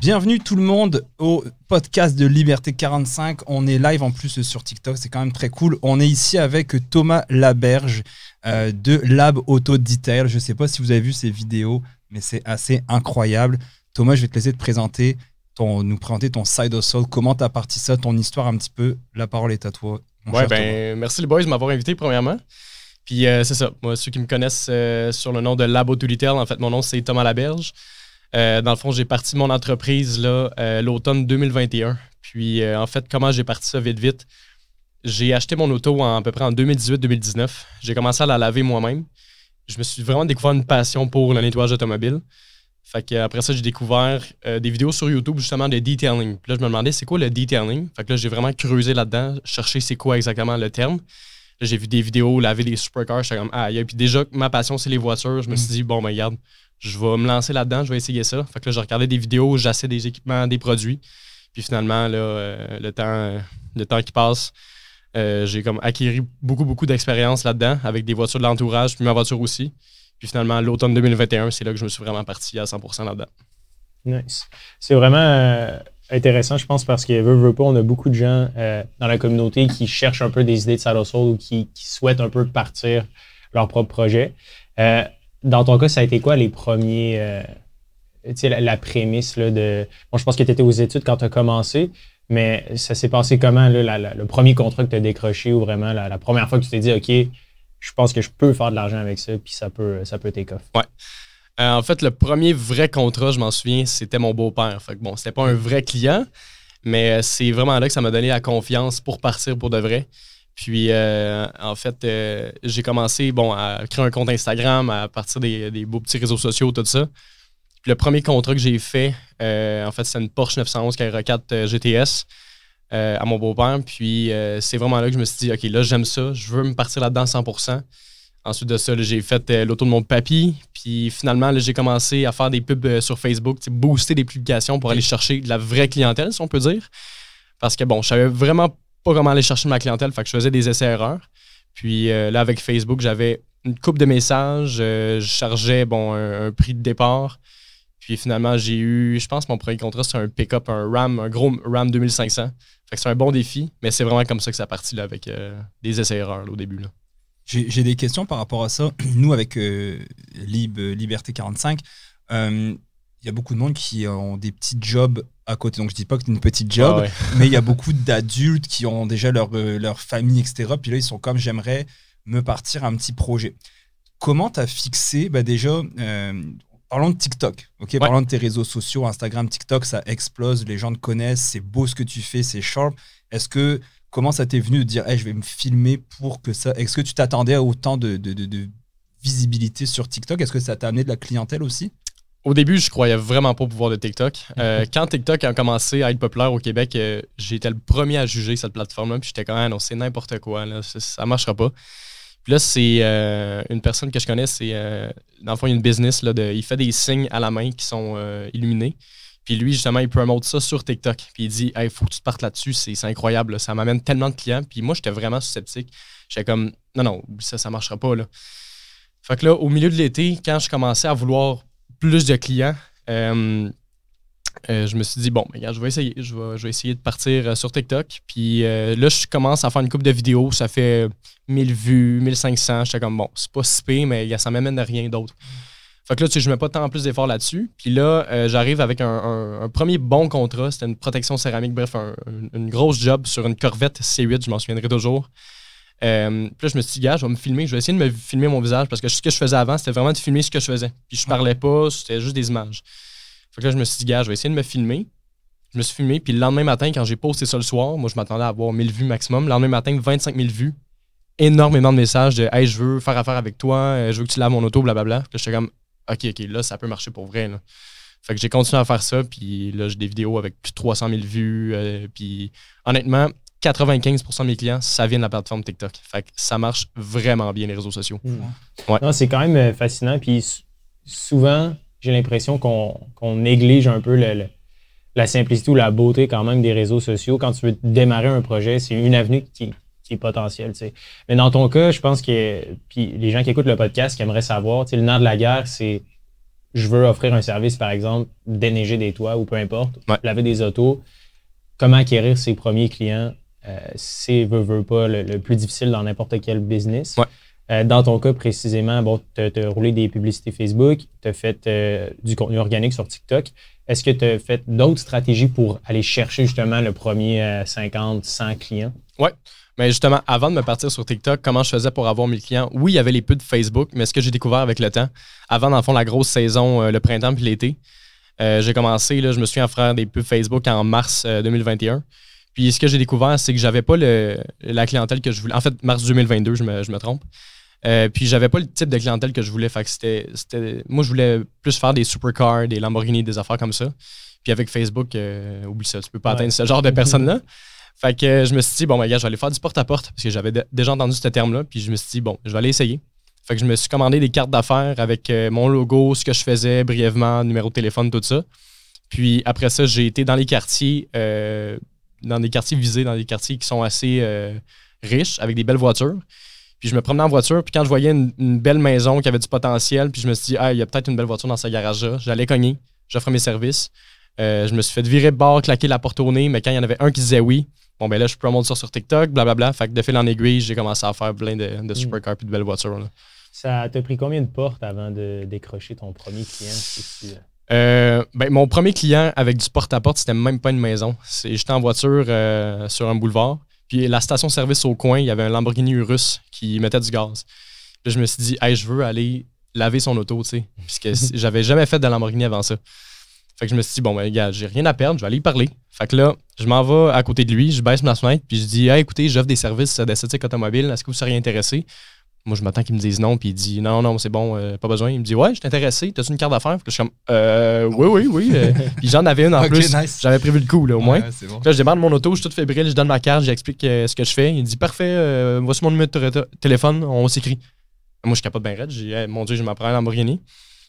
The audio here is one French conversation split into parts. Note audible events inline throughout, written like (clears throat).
Bienvenue tout le monde au podcast de Liberté 45. On est live en plus sur TikTok, c'est quand même très cool. On est ici avec Thomas Laberge euh, de Lab Auto Detail. Je ne sais pas si vous avez vu ces vidéos, mais c'est assez incroyable. Thomas, je vais te laisser te présenter, ton, nous présenter ton side hustle, comment tu as parti ça, ton histoire un petit peu? La parole est à toi. Ouais, ben, merci les boys de m'avoir invité premièrement. Puis euh, c'est ça, moi, ceux qui me connaissent euh, sur le nom de Lab Auto Detail, en fait, mon nom c'est Thomas Laberge. Euh, dans le fond, j'ai parti mon entreprise là, euh, l'automne 2021. Puis, euh, en fait, comment j'ai parti ça vite, vite? J'ai acheté mon auto en, à peu près en 2018-2019. J'ai commencé à la laver moi-même. Je me suis vraiment découvert une passion pour le nettoyage automobile. Fait que, après ça, j'ai découvert des vidéos sur YouTube justement de detailing. Puis là, je me demandais c'est quoi le detailing? Fait que là, j'ai vraiment creusé là-dedans, cherché c'est quoi exactement le terme. Là, j'ai vu des vidéos laver des supercars. J'étais comme, ah, et puis déjà, ma passion, c'est les voitures. Je me suis mm. dit, bon, ben, regarde, je vais me lancer là-dedans, je vais essayer ça. Fait que là, je regardais des vidéos, j'essaie des équipements, des produits. Puis finalement, là, euh, le, temps, le temps qui passe, euh, j'ai comme acquis beaucoup, beaucoup d'expérience là-dedans avec des voitures de l'entourage, puis ma voiture aussi. Puis finalement, l'automne 2021, c'est là que je me suis vraiment parti à 100% là-dedans. Nice. C'est vraiment euh, intéressant, je pense, parce que veut, veut pas, on a beaucoup de gens dans la communauté qui cherchent un peu des idées de side ou qui, qui, souhaitent un peu partir leur propre projet dans ton cas, ça a été quoi les premiers. Euh, tu sais, la, prémisse là, de. Bon, je pense que tu étais aux études quand tu as commencé, mais ça s'est passé comment, le premier contrat que tu as décroché ou vraiment la, première fois que tu t'es dit, OK, je pense que je peux faire de l'argent avec ça, puis ça peut, ça peut take. Euh, en fait, le premier vrai contrat, je m'en souviens, c'était mon beau-père. Fait que bon, c'était pas un vrai client, mais euh, c'est vraiment là que ça m'a donné la confiance pour partir pour de vrai. Puis, euh, en fait, euh, j'ai commencé bon, à créer un compte Instagram à partir des, beaux petits réseaux sociaux, tout ça. Puis le premier contrat que j'ai fait, euh, en fait, c'est une Porsche 911 Carrera 4 GTS à mon beau-père. Puis, c'est vraiment là que je me suis dit, OK, là, j'aime ça, je veux me partir là-dedans 100% Ensuite de ça, j'ai fait l'auto de mon papy. Puis finalement, j'ai commencé à faire des pubs sur Facebook, booster des publications pour aller chercher de la vraie clientèle, si on peut dire. Parce que bon, je savais vraiment pas comment aller chercher ma clientèle. Fait que je faisais des essais-erreurs. Puis euh, là, avec Facebook, j'avais une coupe de messages. Euh, je chargeais bon, un, prix de départ. Puis finalement, j'ai eu, je pense, mon premier contrat, c'est un pick-up, un RAM, un gros RAM 2500. Fait que c'est un bon défi, mais c'est vraiment comme ça que ça a parti là, avec euh, des essais-erreurs au début. J'ai des questions par rapport à ça. (clears throat) Nous, avec Lib, Liberté 45, il y a beaucoup de monde qui ont des petits jobs à côté. Donc, je dis pas que c'est une petite job, ah (laughs) mais il y a beaucoup d'adultes qui ont déjà leur, euh, leur famille, etc. Puis là, ils sont comme j'aimerais me partir un petit projet. Comment tu as fixé bah déjà, euh, parlons de TikTok, ok? Parlons de tes réseaux sociaux, Instagram, TikTok, ça explose, les gens te connaissent, c'est beau ce que tu fais, c'est sharp. Est-ce que, comment ça t'est venu de dire, hey, je vais me filmer pour que ça? Est-ce que tu t'attendais à autant de, de, de visibilité sur TikTok? Est-ce que ça t'a amené de la clientèle aussi? Au début, je croyais vraiment pas au pouvoir de TikTok. Euh, (laughs) quand TikTok a commencé à être populaire au Québec, euh, j'étais le premier à juger cette plateforme-là. Puis j'étais quand même, non, c'est n'importe quoi. Là, ça, marchera pas. Puis là, c'est euh, une personne que je connais, c'est dans le fond, il y a une business. Là, de, il fait des signes à la main qui sont illuminés. Puis lui, justement, il promote ça sur TikTok. Puis il dit, il faut que tu partes là-dessus, c'est incroyable. Ça m'amène tellement de clients. Puis moi, j'étais vraiment sceptique. J'étais comme, non, non, ça, ça marchera pas. Là. Fait que là, au milieu de l'été, quand je commençais à vouloir plus de clients, euh, euh, je me suis dit, bon, je vais essayer. Je vais, essayer de partir euh, sur TikTok. Puis là, je commence à faire une coupe de vidéos. Ça fait 1000 vues, 1500. J'étais comme, bon, c'est pas si pire, mais ça m'amène à rien d'autre. Fait que là, tu sais, je mets pas tant plus d'efforts là-dessus. Puis là, j'arrive avec un, premier bon contrat. C'était une protection céramique, bref, une grosse job sur une Corvette C8, je m'en souviendrai toujours. Euh, puis là, je me suis dit, gars, je vais me filmer. Je vais essayer de me filmer mon visage parce que ce que je faisais avant, c'était vraiment de filmer ce que je faisais. Puis je parlais pas, c'était juste des images. Fait que là, je me suis dit, gars, je vais essayer de me filmer. Je me suis filmé. Puis le lendemain matin, quand j'ai posté ça le soir, moi, je m'attendais à avoir 1000 vues maximum. Le lendemain matin, 25 000 vues. Énormément de messages de, hey, je veux faire affaire avec toi, euh, je veux que tu laves mon auto, blablabla. Puis j'étais comme, OK, OK, là, ça peut marcher pour vrai. Là. Fait que j'ai continué à faire ça. Puis là, j'ai des vidéos avec plus de 300 000 vues. Euh, puis honnêtement, 95% de mes clients, ça vient de la plateforme TikTok. Fait que ça marche vraiment bien, les réseaux sociaux. Hmm. c'est quand même euh, fascinant. Puis souvent, j'ai l'impression qu'on néglige un peu la simplicité ou la beauté quand même des réseaux sociaux. Quand tu veux démarrer un projet, c'est une avenue qui, est potentielle. Mais dans ton cas, je pense que puis les gens qui écoutent le podcast qui aimeraient savoir, le nerf de la guerre, c'est je veux offrir un service, par exemple, déneiger des toits ou peu importe, laver des autos. Comment acquérir ses premiers clients? Euh, c'est, veut, veut pas, le, plus difficile dans n'importe quel business. Euh, dans ton cas précisément, bon, tu as, roulé des publicités Facebook, tu as fait euh, du contenu organique sur TikTok. Est-ce que tu as fait d'autres stratégies pour aller chercher justement le premier 50, 100 clients? Oui. Mais justement, avant de me partir sur TikTok, comment je faisais pour avoir 1000 clients? Oui, il y avait les pubs de Facebook, mais ce que j'ai découvert avec le temps, avant, dans le fond, la grosse saison, le printemps puis l'été, j'ai commencé, là, je me suis à faire des pubs Facebook en mars 2021. Puis ce que j'ai découvert, c'est que j'avais pas la clientèle que je voulais. En fait, mars 2022, je me, je me trompe. Euh, puis j'avais pas le type de clientèle que je voulais. Fait que c'était, moi, je voulais plus faire des supercars, des Lamborghini, des affaires comme ça. Puis avec Facebook, euh, oublie ça, tu peux pas atteindre ce genre de personnes-là. Fait que euh, je me suis dit, bon, ben, gars, je vais aller faire du porte-à-porte parce que j'avais déjà entendu ce terme-là. Puis je me suis dit, bon, je vais aller essayer. Fait que je me suis commandé des cartes d'affaires avec mon logo, ce que je faisais brièvement, numéro de téléphone, tout ça. Puis après ça, j'ai été dans les quartiers, dans des quartiers visés, dans des quartiers qui sont assez riches, avec des belles voitures. Puis je me promenais en voiture, puis quand je voyais une, belle maison qui avait du potentiel, puis je me suis dit, ah, il y a peut-être une belle voiture dans ce garage-là, j'allais cogner, j'offrais mes services. Euh, je me suis fait virer de bord, claquer la porte au nez, mais quand il y en avait un qui disait oui, bon, ben là, je promote ça sur TikTok, blablabla. Fait que de fil en aiguille, j'ai commencé à faire plein de, de mm. supercars et de belles voitures. Ça t'a pris combien de portes avant de décrocher ton premier client? Euh? Euh, ben, mon premier client avec du porte-à-porte, c'était même pas une maison. J'étais en voiture sur un boulevard. Puis la station-service au coin, il y avait un Lamborghini Urus qui mettait du gaz. Puis je me suis dit, hey, je veux aller laver son auto, tu sais. Puisque (laughs) j'avais jamais fait de Lamborghini avant ça. Fait que je me suis dit, bon, ben, gars, j'ai rien à perdre, je vais aller y parler. Fait que là, je m'en vais à côté de lui, je baisse ma fenêtre, puis je dis, hey, écoutez, j'offre des services d'esthétique automobile, est-ce que vous seriez intéressé? Moi, je m'attends qu'il me dise non, puis il dit non, non, c'est bon, euh, pas besoin. Il me dit ouais, je suis intéressé, t'as-tu une carte d'affaires? je suis comme euh, oui, oui, oui. Euh. (laughs) puis j'en avais une en plus. J'avais prévu le coup, là, au moins. là, je démarre mon auto, je suis tout fébrile, je donne ma carte, j'explique ce que je fais. Il dit parfait, voici mon numéro de téléphone, on s'écrit. Moi, je capote bien raide, j'ai mon Dieu, je m'apprends à Lamborghini.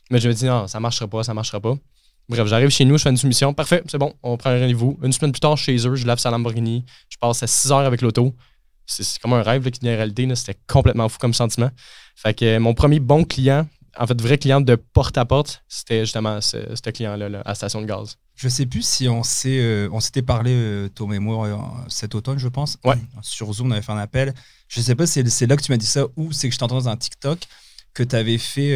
Mais je me dis non, ça marchera pas, ça marchera pas. Bref, j'arrive chez nous, je fais une soumission. Parfait, c'est bon, on prend un rendez-vous. Une semaine plus tard, chez eux, je lave sa Lamborghini. Je passe à 6 heures avec l'auto c'est comme un rêve là, qui en réalité. C'était complètement fou comme sentiment. Fait que mon premier bon client, en fait, vrai client de porte-à-porte, c'était justement ce, client-là à station de gaz. Je sais plus si on s'est, euh, on s'était parlé, euh, Thomas et moi, euh, cet automne, je pense. Ouais. Sur Zoom, on avait fait un appel. Je sais pas si c'est là que tu m'as dit ça ou c'est que je t'entends dans un TikTok que tu avais fait,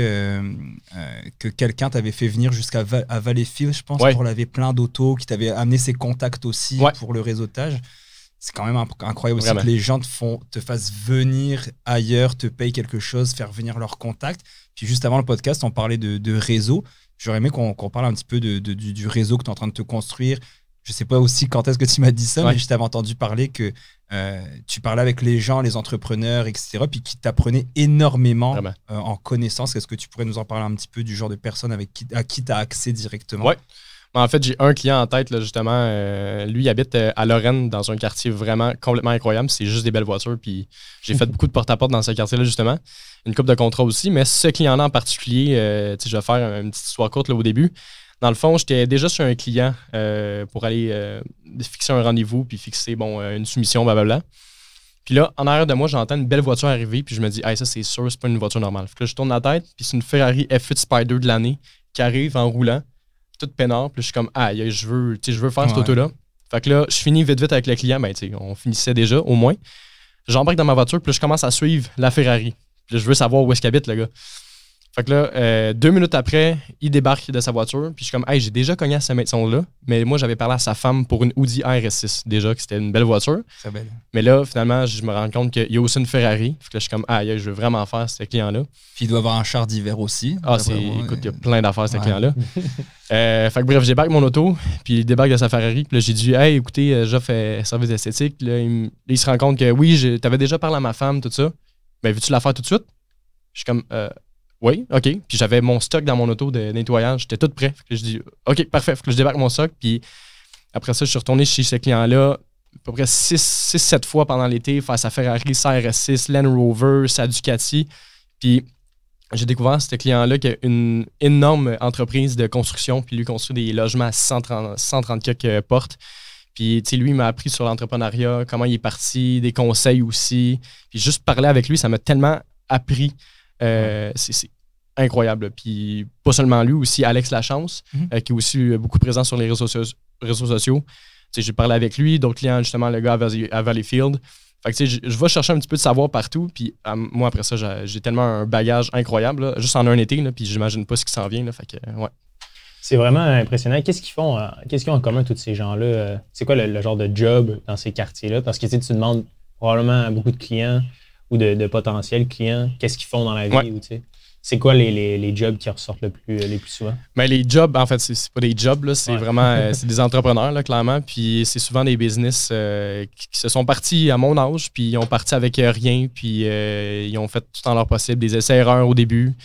que quelqu'un t'avait fait venir jusqu'à Valleyfield, je pense, pour laver plein d'autos, qui t'avait amené ses contacts aussi pour le réseautage c'est quand même incroyable aussi que les gens te, font, te fassent venir ailleurs, te payent quelque chose, faire venir leurs contacts. Puis juste avant le podcast, on parlait de, réseau. J'aurais aimé qu'on parle un petit peu de, du, réseau que tu es en train de te construire. Je sais pas aussi quand est-ce que tu m'as dit ça, mais je t'avais entendu parler que euh, tu parlais avec les gens, les entrepreneurs, etc., puis qui t'apprenaient énormément euh, en connaissance. Est-ce que tu pourrais nous en parler un petit peu du genre de personnes avec qui, à qui tu as accès directement? Ouais. En fait, j'ai un client en tête, là, justement. Euh, lui, il habite euh, à Lorraine, dans un quartier vraiment complètement incroyable. C'est juste des belles voitures. Puis j'ai fait (laughs) beaucoup de porte-à-porte dans ce quartier-là, justement. Une coupe de contrats aussi. Mais ce client-là en particulier, euh, je vais faire une petite histoire courte là, au début. Dans le fond, j'étais déjà sur un client pour aller fixer un rendez-vous puis fixer bon, une soumission, blablabla. Puis là, en arrière de moi, j'entends une belle voiture arriver, puis je me dis, hey, ça, c'est sûr, c'est pas une voiture normale. Fait que là, je tourne la tête, puis c'est une Ferrari F8 Spider de l'année qui arrive en roulant tout peinard. Puis je suis comme, ah, je veux, je veux faire cette auto-là. Fait que là, je finis vite, vite avec le client. Ben, tu sais, on finissait déjà, au moins. J'embarque dans ma voiture, puis je commence à suivre la Ferrari. Puis je veux savoir où est-ce qu'il habite, le gars. Fait que là, euh, deux minutes après, il débarque de sa voiture. Puis je suis comme, hey, j'ai déjà cogné à cette maison-là. Mais moi, j'avais parlé à sa femme pour une Audi RS6 déjà, que c'était une belle voiture. C'est belle. Mais là, finalement, je me rends compte qu'il y a aussi une Ferrari. Fait que là, je suis comme, ah, je veux vraiment faire ce client-là. Puis il doit avoir un char d'hiver aussi. Ah, c'est, écoute, il y a plein d'affaires, ce client-là. (laughs) euh, fait que bref, j'ai mon auto. Puis il débarque de sa Ferrari. Puis là, j'ai dit, hey, écoutez, euh, j'offre fait service esthétique. Là, il, il, se rend compte que oui, t'avais déjà parlé à ma femme, tout ça. Mais veux-tu la faire tout de suite? Je suis comme, euh, oui, OK. Puis j'avais mon stock dans mon auto de nettoyage. J'étais tout prêt. que je dis, OK, parfait. Fait que je débarque mon stock. Puis après ça, je suis retourné chez ce client-là à peu près 6-7 fois pendant l'été face à Ferrari, sa RS6, Land Rover, sa Ducati. Puis j'ai découvert ce client-là qui a une énorme entreprise de construction. Puis lui construit des logements à 130, 130 quelques portes. Puis, tu sais, lui, il m'a appris sur l'entrepreneuriat, comment il est parti, des conseils aussi. Puis, juste parler avec lui, ça m'a tellement appris. Euh, c'est incroyable. Puis pas seulement lui, aussi Alex Lachance, mhm. qui est aussi beaucoup présent sur les réseaux, réseaux sociaux. J'ai parlé avec lui, d'autres clients, justement, le gars à Valleyfield. Fait que, je, je vais chercher un petit peu de savoir partout. Puis moi, après ça, j'ai tellement un bagage incroyable, juste en un été, là, puis j'imagine pas ce qui s'en vient. Là, fait que, ouais. C'est vraiment impressionnant. Qu'est-ce qu'ils font, euh, qu'est-ce qu'ils ont en commun, tous ces gens-là? Euh, c'est quoi le, genre de job dans ces quartiers-là? Parce que tu demandes probablement à beaucoup de clients ou de, potentiels clients qu'est-ce qu'ils font dans la vie. C'est quoi les, jobs qui ressortent le plus, les plus souvent? Ben, les jobs, en fait, c'est pas des jobs, c'est vraiment euh, (laughs) c'est des entrepreneurs, là, clairement. Puis c'est souvent des business qui, se sont partis à mon âge, puis ils ont parti avec rien, puis ils ont fait tout en leur possible, des essais-erreurs au début.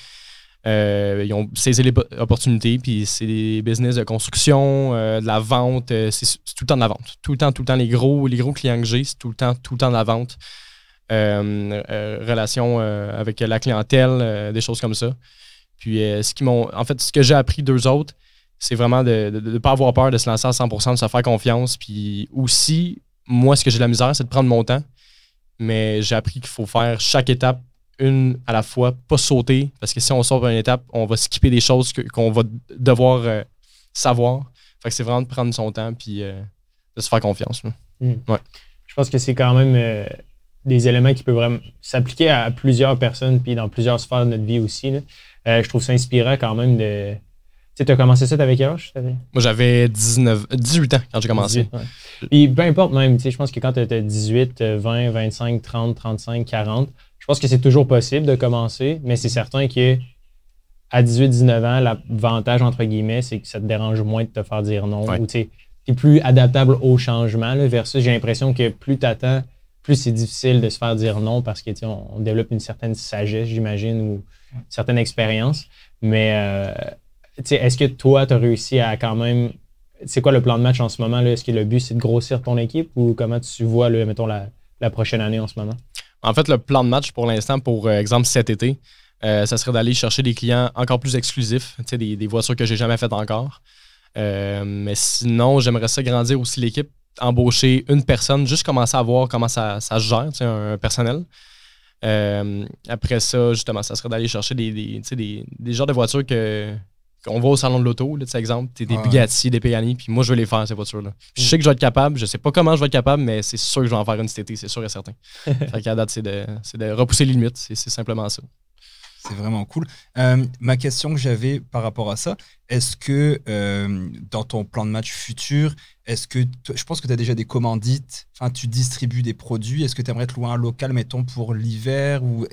Euh, ils ont saisi les opportunités, puis c'est des business de construction, euh, de la vente, euh, c'est tout le temps de la vente. Tout le temps, tout le temps, les gros, les gros clients que j'ai, c'est tout le temps, tout le temps de la vente. Relation avec la clientèle, des choses comme ça. Puis ce qui m'ont. En fait, ce que j'ai appris d'eux autres, c'est vraiment de ne pas avoir peur de se lancer à 100%, de se faire confiance. Puis aussi, moi, ce que j'ai de la misère, c'est de prendre mon temps. Mais j'ai appris qu'il faut faire chaque étape une à la fois, pas sauter, parce que si on sort une étape, on va skipper des choses qu'on va devoir euh, savoir. Fait que c'est vraiment de prendre son temps puis euh, de se faire confiance. Hmm. Je pense que c'est quand même euh, des éléments qui peuvent vraiment s'appliquer à plusieurs personnes puis dans plusieurs sphères de notre vie aussi. je trouve ça inspirant quand même de. Tu sais, as commencé ça avec âge? Moi, j'avais 19, 18 ans quand j'ai commencé. Puis peu importe même, je pense que quand tu as 18, 20, 25, 30, 35, 40, je pense que c'est toujours possible de commencer, mais c'est certain que à 18-19 ans, l'avantage, entre guillemets, c'est que ça te dérange moins de te faire dire non. Ou tu es plus adaptable au changement. Là, versus, j'ai l'impression que plus tu attends, plus c'est difficile de se faire dire non parce que on, on développe une certaine sagesse, j'imagine, ou une certaine expérience. Mais euh, est-ce que toi, tu as réussi à quand même. C'est quoi le plan de match en ce moment? Est-ce que le but, c'est de grossir ton équipe ou comment tu vois, mettons, la prochaine année en ce moment? En fait, le plan de match pour l'instant, pour euh, exemple cet été, euh, ça serait d'aller chercher des clients encore plus exclusifs, des, des voitures que j'ai jamais faites encore. Euh, mais sinon, j'aimerais ça grandir aussi l'équipe, embaucher une personne, juste commencer à voir comment ça, ça se gère, un personnel. après ça, justement, ça serait d'aller chercher des, des, des, genres de voitures que, on va au salon de l'auto, par exemple, t'es des Bugatti, des Pagani, puis moi, je veux les faire, ces voitures-là. Je sais que je vais être capable, je sais pas comment je vais être capable, mais c'est sûr que je vais en faire une cet été, c'est sûr et certain. (laughs) fait qu'à date, c'est de, de, repousser les limites, c'est simplement ça. C'est vraiment cool. Euh, ma question que j'avais par rapport à ça, est-ce que euh, dans ton plan de match futur, est-ce que je pense que tu as déjà des commandites, enfin tu distribues des produits, est-ce que tu aimerais te louer un local, mettons, pour l'hiver ou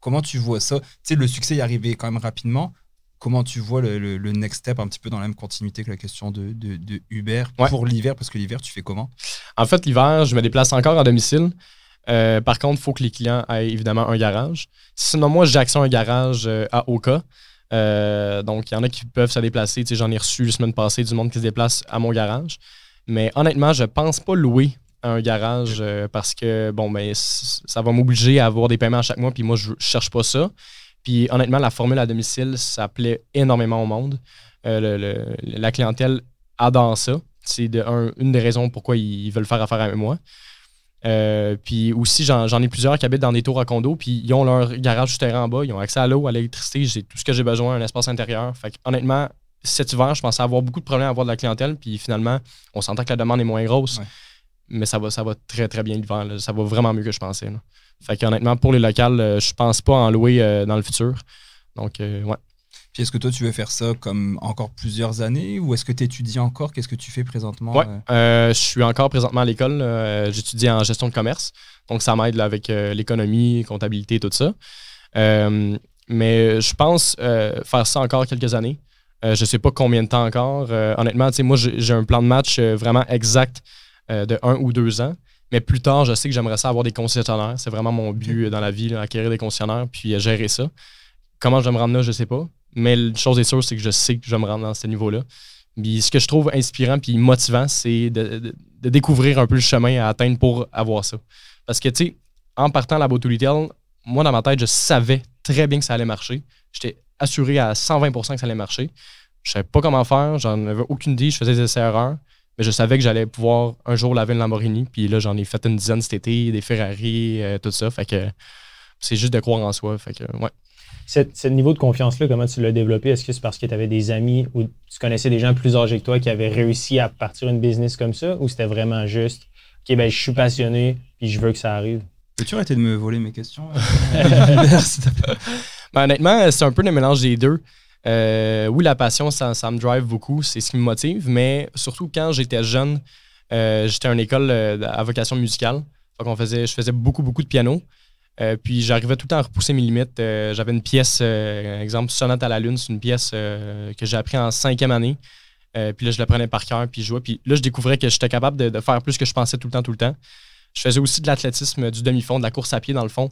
comment tu vois ça? Tu sais, le succès est arrivé quand même rapidement. Comment tu vois le, next step un petit peu dans la même continuité que la question de, Uber pour l'hiver? Parce que l'hiver, tu fais comment? En fait, l'hiver, je me déplace encore à domicile. Euh, par contre, il faut que les clients aient évidemment un garage. Sinon, moi, à un garage euh, à Oka. Euh, donc, il y en a qui peuvent se déplacer. J'en ai reçu la semaine passée du monde qui se déplace à mon garage. Mais honnêtement, je pense pas louer un garage parce que bon ben ça va m'obliger à avoir des paiements à chaque mois puis moi je cherche pas ça puis honnêtement, la formule à domicile, ça plaît énormément au monde. La clientèle adore ça. C'est une des raisons pourquoi ils veulent faire affaire avec moi. Euh, puis aussi, j'en ai plusieurs qui habitent dans des tours à condo, puis ils ont leur garage terrain en bas, ils ont accès à l'eau, à l'électricité, j'ai tout ce que j'ai besoin, un espace intérieur. Fait honnêtement, cet hiver, je pensais avoir beaucoup de problèmes à avoir de la clientèle, puis finalement, on s'entend que la demande est moins grosse, mais ça va, ça va très très bien l'hiver. Ça va vraiment mieux que je pensais. Fait qu'honnêtement, pour les locales, euh, je pense pas en louer euh, dans le futur. Donc, euh, ouais. Puis est-ce que toi, tu veux faire ça comme encore plusieurs années ou est-ce que tu étudies encore? Qu'est-ce que tu fais présentement Ouais, je suis encore présentement à l'école. J'étudie en gestion de commerce. Donc, ça m'aide avec l'économie, comptabilité, tout ça. mais je pense faire ça encore quelques années. je sais pas combien de temps encore. honnêtement, moi, j'ai un plan de match vraiment exact de un ou deux ans. Mais plus tard, je sais que j'aimerais ça avoir des concessionnaires. C'est vraiment mon but dans la vie, acquérir des concessionnaires puis euh, gérer ça. Comment je vais me rendre là, je sais pas. Mais la chose est sûre, c'est que je sais que je vais me rendre dans ce niveau-là. Puis ce que je trouve inspirant puis motivant, c'est de, découvrir un peu le chemin à atteindre pour avoir ça. Parce que, tu sais, en partant à la Retail, moi, dans ma tête, je savais très bien que ça allait marcher. J'étais assuré à 120% que ça allait marcher. Je savais pas comment faire, j'en avais aucune idée, je faisais des erreurs. Mais je savais que j'allais pouvoir un jour laver une Lamborghini. Puis là, j'en ai fait une dizaine cet été, des Ferrari, euh, tout ça. Fait que c'est juste de croire en soi. Fait que, ouais. Ce niveau de confiance-là, comment tu l'as développé? Est-ce que c'est parce que tu avais des amis ou tu connaissais des gens plus âgés que toi qui avaient réussi à partir une business comme ça? Ou c'était vraiment juste, OK, ben, je suis passionné puis je veux que ça arrive? Peux-tu arrêter de me voler mes questions? (laughs) ben, honnêtement, c'est un peu le mélange des deux. Euh, oui, la passion, ça, ça, me drive beaucoup, c'est ce qui me motive, mais surtout quand j'étais jeune, euh, j'étais à une école euh, à vocation musicale. on faisait, je faisais beaucoup, beaucoup de piano. Euh, puis j'arrivais tout le temps à repousser mes limites. Euh, j'avais une pièce, euh, exemple, Sonate à la Lune, c'est une pièce que j'ai appris en cinquième année. puis là, je la prenais par cœur, puis je jouais. Puis là, je découvrais que j'étais capable de, faire plus que je pensais tout le temps, tout le temps. Je faisais aussi de l'athlétisme, du demi-fond, de la course à pied, dans le fond,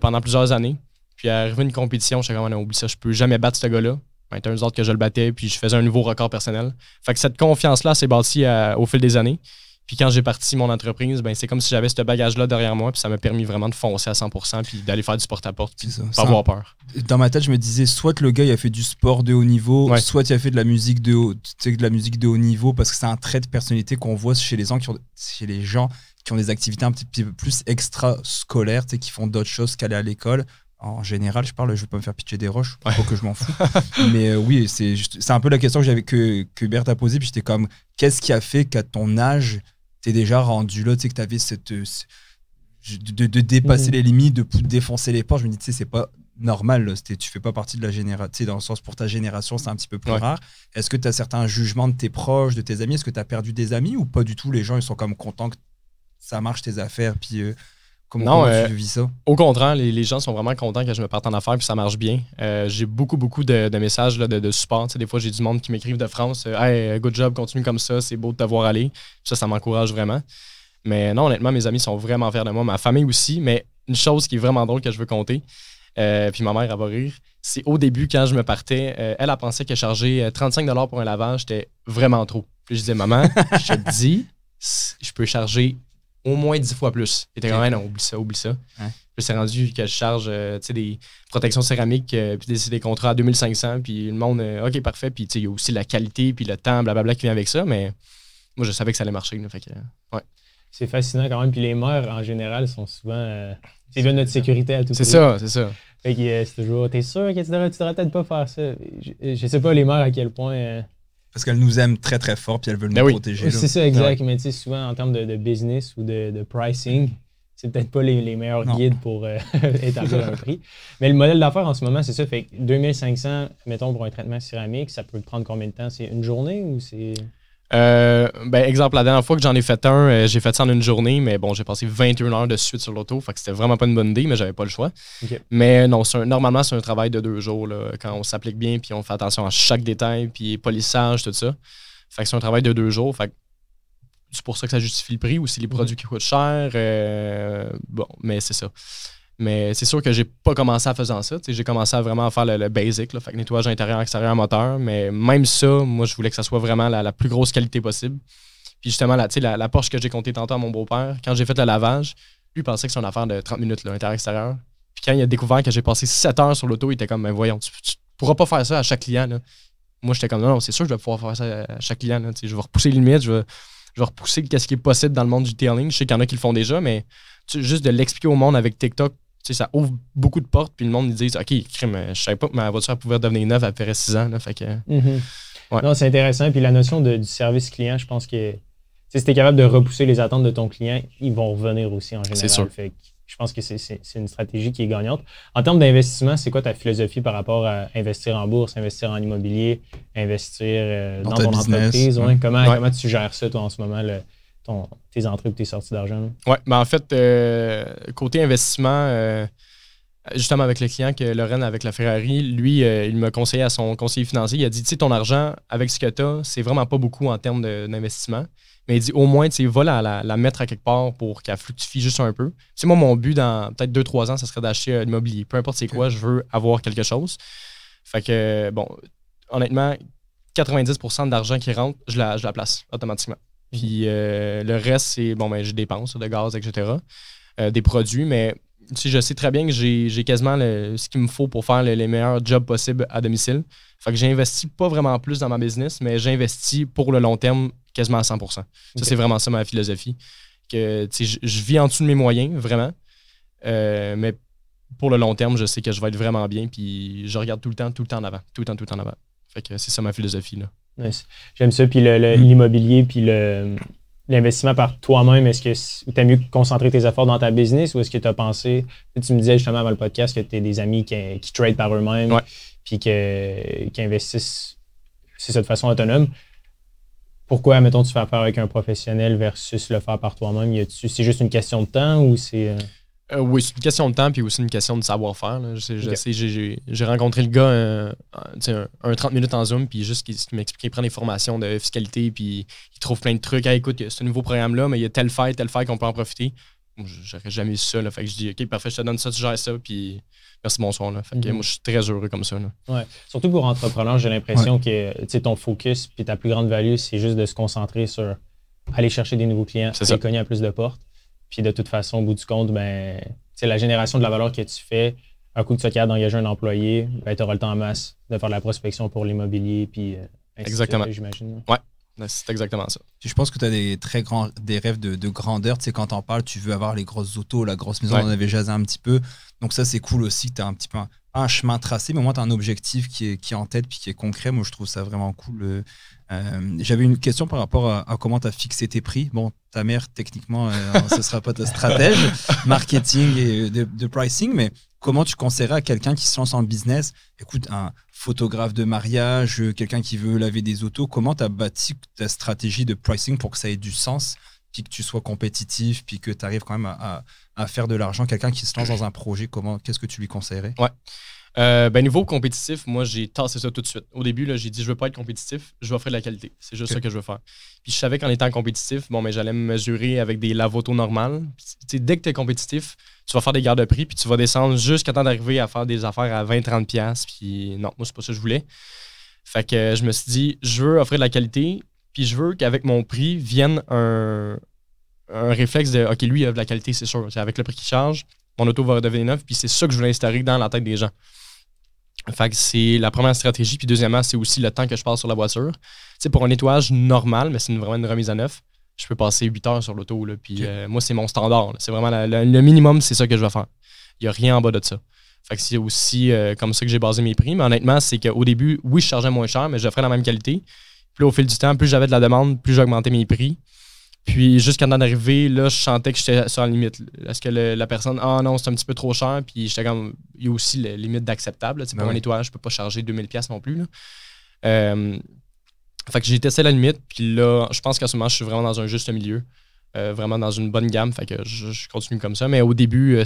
pendant plusieurs années. Puis arrivé une compétition, je suis comme, on oublie ça, je peux jamais battre ce gars-là. Ben, un autres que je le battais, puis je faisais un nouveau record personnel. Fait que cette confiance-là s'est bâtie au fil des années. Puis quand j'ai parti mon entreprise, ben c'est comme si j'avais ce bagage-là derrière moi, puis ça m'a permis vraiment de foncer à 100%, puis d'aller faire du porte-à-porte, puis pas avoir peur. Dans ma tête, je me disais, soit le gars il a fait du sport de haut niveau, soit il a fait de la musique de haut, de la musique de haut niveau, parce que c'est un trait de personnalité qu'on voit chez les gens qui ont, chez les gens qui ont des activités un petit peu plus extra-scolaires, qui font d'autres choses qu'aller à l'école en général, je parle, je vais pas me faire pitcher des roches, faut que je m'en fous. (laughs) Mais euh, oui, c'est un peu la question que j'avais que, que Bert a posée, puis j'étais comme, qu'est-ce qui a fait qu'à ton âge, t'es déjà rendu là, tu sais, que t'avais cette. Euh, de, dépasser mhm. les limites, de, défoncer les portes. Je me dis, tu sais, c'est pas normal. Tu fais pas partie de la génération. Dans le sens, pour ta génération, c'est un petit peu plus rare. Est-ce que tu as certains jugements de tes proches, de tes amis? Est-ce que tu as perdu des amis ou pas du tout? Les gens, ils sont comme contents que ça marche tes affaires. Puis. Euh, comment, tu euh, vis ça? Au contraire, les, gens sont vraiment contents que je me parte en affaires puis ça marche bien. j'ai beaucoup, beaucoup de, messages de, de, support. des fois, j'ai du monde qui m'écrivent de France Hey, good job, continue comme ça, c'est beau de te voir aller. Ça, ça m'encourage vraiment. Mais non, honnêtement, mes amis sont vraiment fiers de moi, ma famille aussi. Mais une chose qui est vraiment drôle que je veux compter, euh, puis ma mère, elle va rire, c'est au début, quand je me partais, euh, elle a pensé que charger 35 euh, pour un lavage, c'était vraiment trop. Puis je disais, maman, je te dis, (laughs) je peux charger au moins 10 fois plus. Et t'es quand même, non, oublie ça, oublie ça. Je me suis rendu que je charge des protections céramiques, puis des, des, contrats à 2500, puis le monde, OK, parfait. Puis il y a aussi la qualité, puis le temps, blablabla qui vient avec ça, mais moi, je savais que ça allait marcher. fait que, ouais c'est fascinant quand même. Puis les mères, en général, sont souvent. Euh, c'est de notre sécurité à tout C'est ça, c'est ça. Fait que euh, c'est toujours. T'es sûr que tu devrais, devrais peut-être pas faire ça? Je, sais pas, les mères, à quel point. Euh, Parce qu'elles nous aiment très, très fort, puis elles veulent ben nous protéger. C'est ça, exact. Mais tu sais, souvent, en termes de, business ou de, pricing, c'est peut-être pas les, meilleurs guides pour (laughs) établir un prix. Mais le modèle d'affaires en ce moment, c'est ça. Fait que 2500, mettons, pour un traitement céramique, ça peut prendre combien de temps? C'est une journée ou c'est. Euh, ben, exemple, la dernière fois que j'en ai fait un, euh, j'ai fait ça en une journée, mais bon, j'ai passé 21 heures de suite sur l'auto, fait que c'était vraiment pas une bonne idée, mais j'avais pas le choix. Mais non, normalement, c'est un travail de deux jours, là, quand on s'applique bien, puis on fait attention à chaque détail, puis polissage, tout ça. Fait que c'est un travail de deux jours, fait c'est pour ça que ça justifie le prix, ou c'est les produits qui coûtent cher. Euh, bon, mais c'est ça. Mais c'est sûr que j'ai pas commencé en faisant ça. J'ai commencé à vraiment faire le, basic, là, fait que nettoyage intérieur, extérieur, moteur. Mais même ça, moi, je voulais que ça soit vraiment la, plus grosse qualité possible. Puis justement, la, la, la Porsche que j'ai compté tantôt à mon beau-père, quand j'ai fait le lavage, lui pensait que c'est une affaire de 30 minutes, intérieur-extérieur. Puis quand il a découvert que j'ai passé 7 heures sur l'auto, il était comme, mais voyons, tu, pourras pas faire ça à chaque client. Moi, j'étais comme, non, c'est sûr que je vais pouvoir faire ça à chaque client. je vais repousser les limites, je vais, je vais repousser ce qui est possible dans le monde du tailing. Je sais qu'il y en a qui le font déjà, mais juste de l'expliquer au monde avec TikTok, ça ouvre beaucoup de portes, puis le monde, ils disent OK, crime, je savais pas que ma voiture pouvait devenir neuve après 6 ans. Là, fait que, mhm. Non, c'est intéressant. Puis la notion de, du service client, je pense que si tu es capable de repousser les attentes de ton client, ils vont revenir aussi en général. C'est sûr. Fait je pense que c'est une stratégie qui est gagnante. En termes d'investissement, c'est quoi ta philosophie par rapport à investir en bourse, investir en immobilier, investir euh, dans, ton entreprise? Comment, comment tu gères ça, toi, en ce moment? Le, tes entrées et tes sorties d'argent? Oui, mais en fait, euh, côté investissement, euh, justement avec le client que Lorraine avec la Ferrari, lui, euh, il m'a conseillé à son conseiller financier. Il a dit, tu sais, ton argent, avec ce que tu as, c'est vraiment pas beaucoup en termes d'investissement. Mais il dit, au moins, tu sais, va la, la, mettre à quelque part pour qu'elle fluctue juste un peu. C'est moi, mon but dans peut-être 2-3 ans, ça serait d'acheter l'immobilier. Peu importe c'est quoi, je veux avoir quelque chose. Fait que, bon, honnêtement, 90% d'argent qui rentre, je la, je la place automatiquement. Puis euh, le reste, c'est bon, ben, je dépense de gaz, etc. Euh, des produits, mais si je sais très bien que j'ai quasiment ce qu'il me faut pour faire les meilleurs jobs possibles à domicile. Fait que j'investis pas vraiment plus dans ma business, mais j'investis pour le long terme quasiment à 100% Ça, c'est vraiment ça ma philosophie. Que je, je vis en dessous de mes moyens, vraiment. Euh, mais pour le long terme, je sais que je vais être vraiment bien. Puis je regarde tout le temps, tout le temps en avant. Tout le temps, tout le temps en avant. Fait que c'est ça ma philosophie. Là. J'aime ça. Puis mm. l'immobilier, puis le, l'investissement par toi-même, est-ce que tu as mieux concentrer tes efforts dans ta business ou est-ce que tu as pensé, tu me disais justement avant le podcast que tu as des amis qui, qui trade par eux-mêmes, puis qui investissent, c'est ça, de façon autonome. Pourquoi, mettons, tu fais affaire avec un professionnel versus le faire par toi-même? C'est juste une question de temps ou c'est. Euh? Oui, c'est une question de temps, puis aussi une question de savoir-faire. J'ai rencontré le gars euh, un, 30 minutes en Zoom, puis juste qu'il m'explique, il prend des formations de fiscalité, puis il trouve plein de trucs. écoute, il y a ce nouveau programme-là, mais il y a tel fait, tel fait qu'on peut en profiter. J'aurais jamais eu ça. Là, fait que je dis, OK, parfait, je te donne ça, tu gères ça, puis merci, bonsoir. Là. Fait que, mhm. moi, je suis très heureux comme ça. Là. Ouais. Surtout pour entrepreneur, j'ai l'impression que ton focus, puis ta plus grande value, c'est juste de se concentrer sur aller chercher des nouveaux clients, aller cogner à plus de portes. Puis de toute façon, au bout du compte, ben, la génération de la valeur que tu fais, un coup que tu es capable d'engager un employé, ben, tu auras le temps en masse de faire de la prospection pour l'immobilier. Puis, euh, Exactement. J'imagine. Ouais. C'est exactement ça. Je pense que tu as des très grands des rêves de, grandeur. Tu sais, quand en parles, tu veux avoir les grosses autos, la grosse maison, on en avait jasé un petit peu. Donc ça, c'est cool aussi que tu as un petit peu un, chemin tracé, mais au moins tu as un objectif qui est, qui est en tête puis qui est concret. Moi, je trouve ça vraiment cool. Euh, euh, j'avais une question par rapport à, comment tu as fixé tes prix. Bon, ta mère, techniquement, euh, ce ne sera pas ta stratège (laughs) marketing et de, pricing, mais comment tu conseillerais à quelqu'un qui se lance en business? Écoute, un photographe de mariage, quelqu'un qui veut laver des autos, comment tu as bâti ta stratégie de pricing pour que ça ait du sens, puis que tu sois compétitif, puis que tu arrives quand même à, à faire de l'argent? Quelqu'un qui se lance dans un projet, comment qu'est-ce que tu lui conseillerais? Ouais. Euh, ben, niveau compétitif, moi, j'ai tassé ça tout de suite. Au début, j'ai dit, je veux pas être compétitif, je veux offrir de la qualité. C'est juste ça que je veux faire. Puis je savais qu'en étant compétitif, bon, mais ben, j'allais me mesurer avec des lavotos normales. dès que tu es compétitif, tu vas faire des gardes de prix, puis tu vas descendre jusqu'à temps d'arriver à faire des affaires à 20-30$. Puis non, moi, c'est pas ça que je voulais. Fait que je me suis dit, je veux offrir de la qualité, puis je veux qu'avec mon prix vienne un, un réflexe de, OK, lui, il a de la qualité, c'est sûr. Avec le prix qu'il charge, mon auto va redevenir neuf, puis c'est ça que je voulais instaurer dans la tête des gens. Fait que c'est la première stratégie. Puis deuxièmement, c'est aussi le temps que je passe sur la voiture. Tu pour un nettoyage normal, mais c'est vraiment une remise à neuf, je peux passer 8 heures sur l'auto. Puis euh, moi, c'est mon standard. C'est vraiment le minimum, c'est ça que je vais faire. Il n'y a rien en bas de ça. Fait que c'est aussi euh, comme ça que j'ai basé mes prix. Mais honnêtement, c'est qu'au début, oui, je chargeais moins cher, mais je ferais la même qualité. Puis au fil du temps, plus j'avais de la demande, plus j'augmentais mes prix. Puis jusqu'à temps d'arriver, là, je sentais que j'étais sur la limite. Est-ce que la personne, ah non, c'est un petit peu trop cher, puis j'étais comme, il y a aussi la limite d'acceptable. Pour ben un nettoyage, je peux pas charger 2000$ non plus. Là. Euh, fait que j'ai testé la limite, puis là, je pense qu'à ce moment, je suis vraiment dans un juste milieu, euh, vraiment dans une bonne gamme, fait que je, continue comme ça. Mais au début, euh,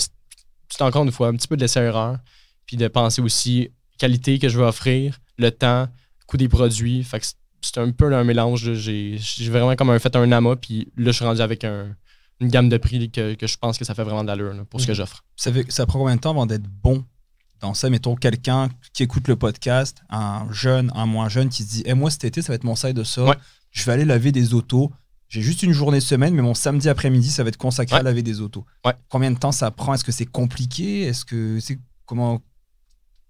c'est encore une fois un petit peu de laisser-erreur, puis de penser aussi qualité que je veux offrir, le temps, coût des produits. Fait que c'est un peu un mélange. J'ai vraiment comme un, fait un amas, puis là, je suis rendu avec une gamme de prix que, je pense que ça fait vraiment d'allure pour ce que mhm. j'offre. Ça, ça prend combien de temps avant d'être bon dans ça? Mettons quelqu'un qui écoute le podcast, un jeune, un moins jeune, qui se dit hey, Moi, cet été, ça va être mon side de ça. Je vais aller laver des autos. J'ai juste une journée de semaine, mais mon samedi après-midi, ça va être consacré à laver des autos. Combien de temps ça prend? Est-ce que c'est compliqué? Est-ce que c'est comment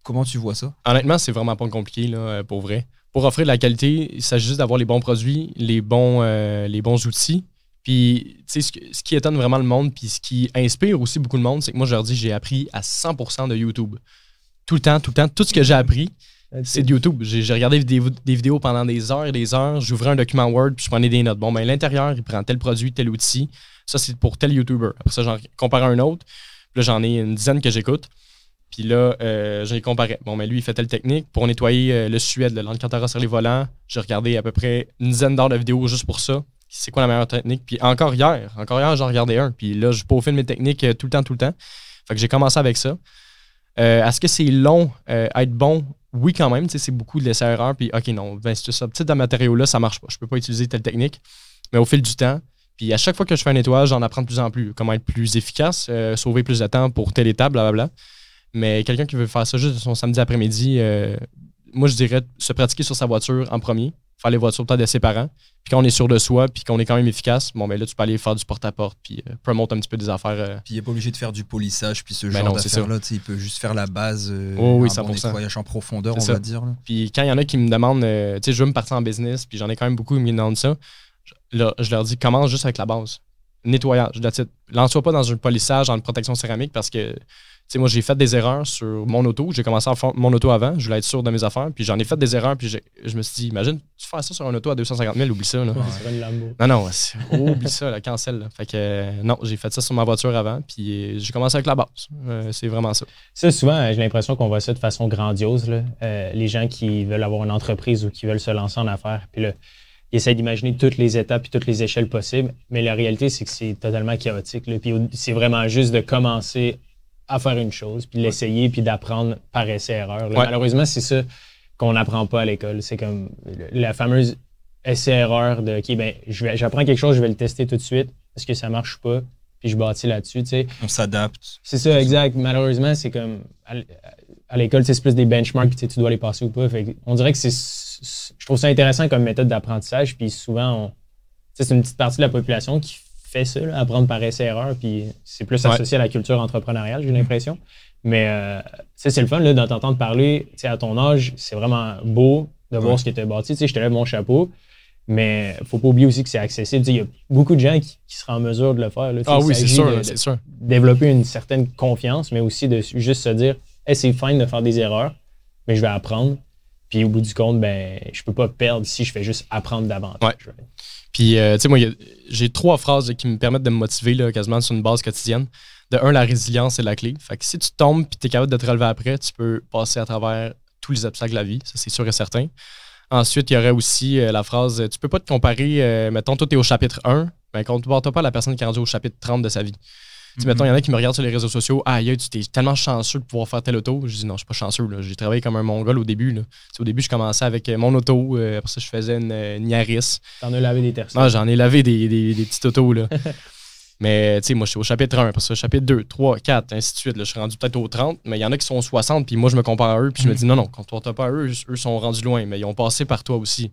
comment tu vois ça? Honnêtement, c'est vraiment pas compliqué là, pour vrai pour offrir de la qualité, il s'agit juste d'avoir les bons produits, les bons, euh, les bons outils. Puis, tu sais, ce, qui étonne vraiment le monde, puis ce qui inspire aussi beaucoup de monde, c'est que moi, je leur dis, j'ai appris à 100% de YouTube. Tout le temps, tout le temps. Tout ce que j'ai appris, c'est de YouTube. J'ai regardé des, vidéos pendant des heures et des heures. J'ouvrais un document Word, puis je prenais des notes. Bon, ben, l'intérieur, il prend tel produit, tel outil. Ça, c'est pour tel YouTuber. Après ça, j'en compare un autre. Puis là, j'en ai une dizaine que j'écoute. Puis là, euh, j'ai comparé. Bon, mais lui, il fait telle technique. Pour nettoyer euh, le Suède, le l'Alcantara sur les volants, j'ai regardé à peu près une dizaine d'heures de vidéos juste pour ça. C'est quoi la meilleure technique? Puis encore hier, encore hier, j'en regardais un. Puis là, je peaufine mes techniques euh, tout le temps, tout le temps. Fait que j'ai commencé avec ça. Est-ce que c'est long à être bon? Oui, quand même. C'est beaucoup de laisser erreur. Puis, OK, non, ben, c'est ça. Petit matériau-là, ça marche pas. Je peux pas utiliser telle technique. Mais au fil du temps, puis à chaque fois que je fais un nettoyage, j'en apprends de plus en plus. Comment être plus efficace, sauver plus de temps pour telle étape, blablabla. Mais quelqu'un qui veut faire ça juste son samedi après-midi, euh, moi, je dirais se pratiquer sur sa voiture en premier, faire les voitures peut-être de ses parents. Puis quand on est sûr de soi, puis qu'on est quand même efficace, bon, ben là, tu peux aller faire du porte-à-porte, puis euh, promote un petit peu des affaires. Euh. Puis il n'est pas obligé de faire du polissage, puis ce ben genre d'affaires-là. Il peut juste faire la base, oh, oui, un bon nettoyage en profondeur, on va dire. Puis quand il y en a qui me demandent, tu sais, je veux me partir en business, puis j'en ai quand même beaucoup qui me demandent ça, je leur dis, commence juste avec la base nettoyage. Lance-toi pas dans un polissage, en protection céramique parce que sais, moi, j'ai fait des erreurs sur mon auto. J'ai commencé à faire mon auto avant. Je voulais être sûr de mes affaires. Puis j'en ai fait des erreurs. Puis je me suis dit, imagine, tu fais ça sur un auto à 250 000, oublie ça. Là. Non, non, oublie ça, la cancel. Fait que non, j'ai fait ça sur ma voiture avant. Puis j'ai commencé avec la base. Euh, c'est vraiment ça. Ça, souvent, j'ai l'impression qu'on voit ça de façon grandiose. Là. Euh, les gens qui veulent avoir une entreprise ou qui veulent se lancer en affaires. Puis là, ils essayent d'imaginer toutes les étapes et toutes les échelles possibles. Mais la réalité, c'est que c'est totalement chaotique. Là. Puis c'est vraiment juste de commencer à faire une chose, puis l'essayer, puis d'apprendre par essai-erreur. Malheureusement, c'est ça qu'on n'apprend pas à l'école. C'est comme la fameuse essai-erreur de OK, ben, j'apprends quelque chose, je vais le tester tout de suite. Est-ce que ça marche pas? Puis je bâtis là-dessus, tu sais. On s'adapte. C'est ça, exact. Malheureusement, c'est comme à l'école, c'est plus des benchmarks, tu dois les passer ou pas. on dirait que c'est. Je trouve ça intéressant comme méthode d'apprentissage, puis souvent, c'est une petite partie de la population qui fait ça, apprendre par essai-erreur, puis c'est plus associé à la culture entrepreneuriale, j'ai l'impression. Mais euh, c'est le fun là, d'entendre parler. À ton âge, c'est vraiment beau de voir ce qui était bâti. Je te lève mon chapeau. Mais faut pas oublier aussi que c'est accessible. Il y a beaucoup de gens qui, seront en mesure de le faire. ah oui, c'est sûr, c'est sûr. Développer une certaine confiance, mais aussi de juste se dire c'est fine de faire des erreurs, mais je vais apprendre. Puis au bout du compte, ben, je peux pas perdre si je fais juste apprendre davantage. Puis, euh, tu sais, moi, j'ai trois phrases qui me permettent de me motiver là, quasiment sur une base quotidienne. De un, la résilience est la clé. Fait que si tu tombes et tu es capable de te relever après, tu peux passer à travers tous les obstacles de la vie. Ça, c'est sûr et certain. Ensuite, il y aurait aussi euh, la phrase Tu peux pas te comparer, euh, mettons, toi, tu es au chapitre 1, mais compare-toi pas à la personne qui est rendue au chapitre 30 de sa vie. Tu mettons, il y en a qui me regardent sur les réseaux sociaux. Ah, tu es tellement chanceux de pouvoir faire telle auto. Je dis non, je suis pas chanceux. J'ai travaillé comme un mongol au début. Au début, je commençais avec mon auto. Euh, après ça, je faisais une, une Yaris. T'en as lavé des terres. Ah, j'en ai lavé des, des, petites autos. Là. (laughs) mais tu sais, moi, je suis au chapitre 1, après ça, chapitre 2, 3, 4, ainsi de suite. Là, je suis rendu peut-être au 30, mais il y en a qui sont au 60, puis moi, je me compare à eux, puis je me dis non, non, quand toi, pas à eux, eux sont rendus loin, mais ils ont passé par toi aussi.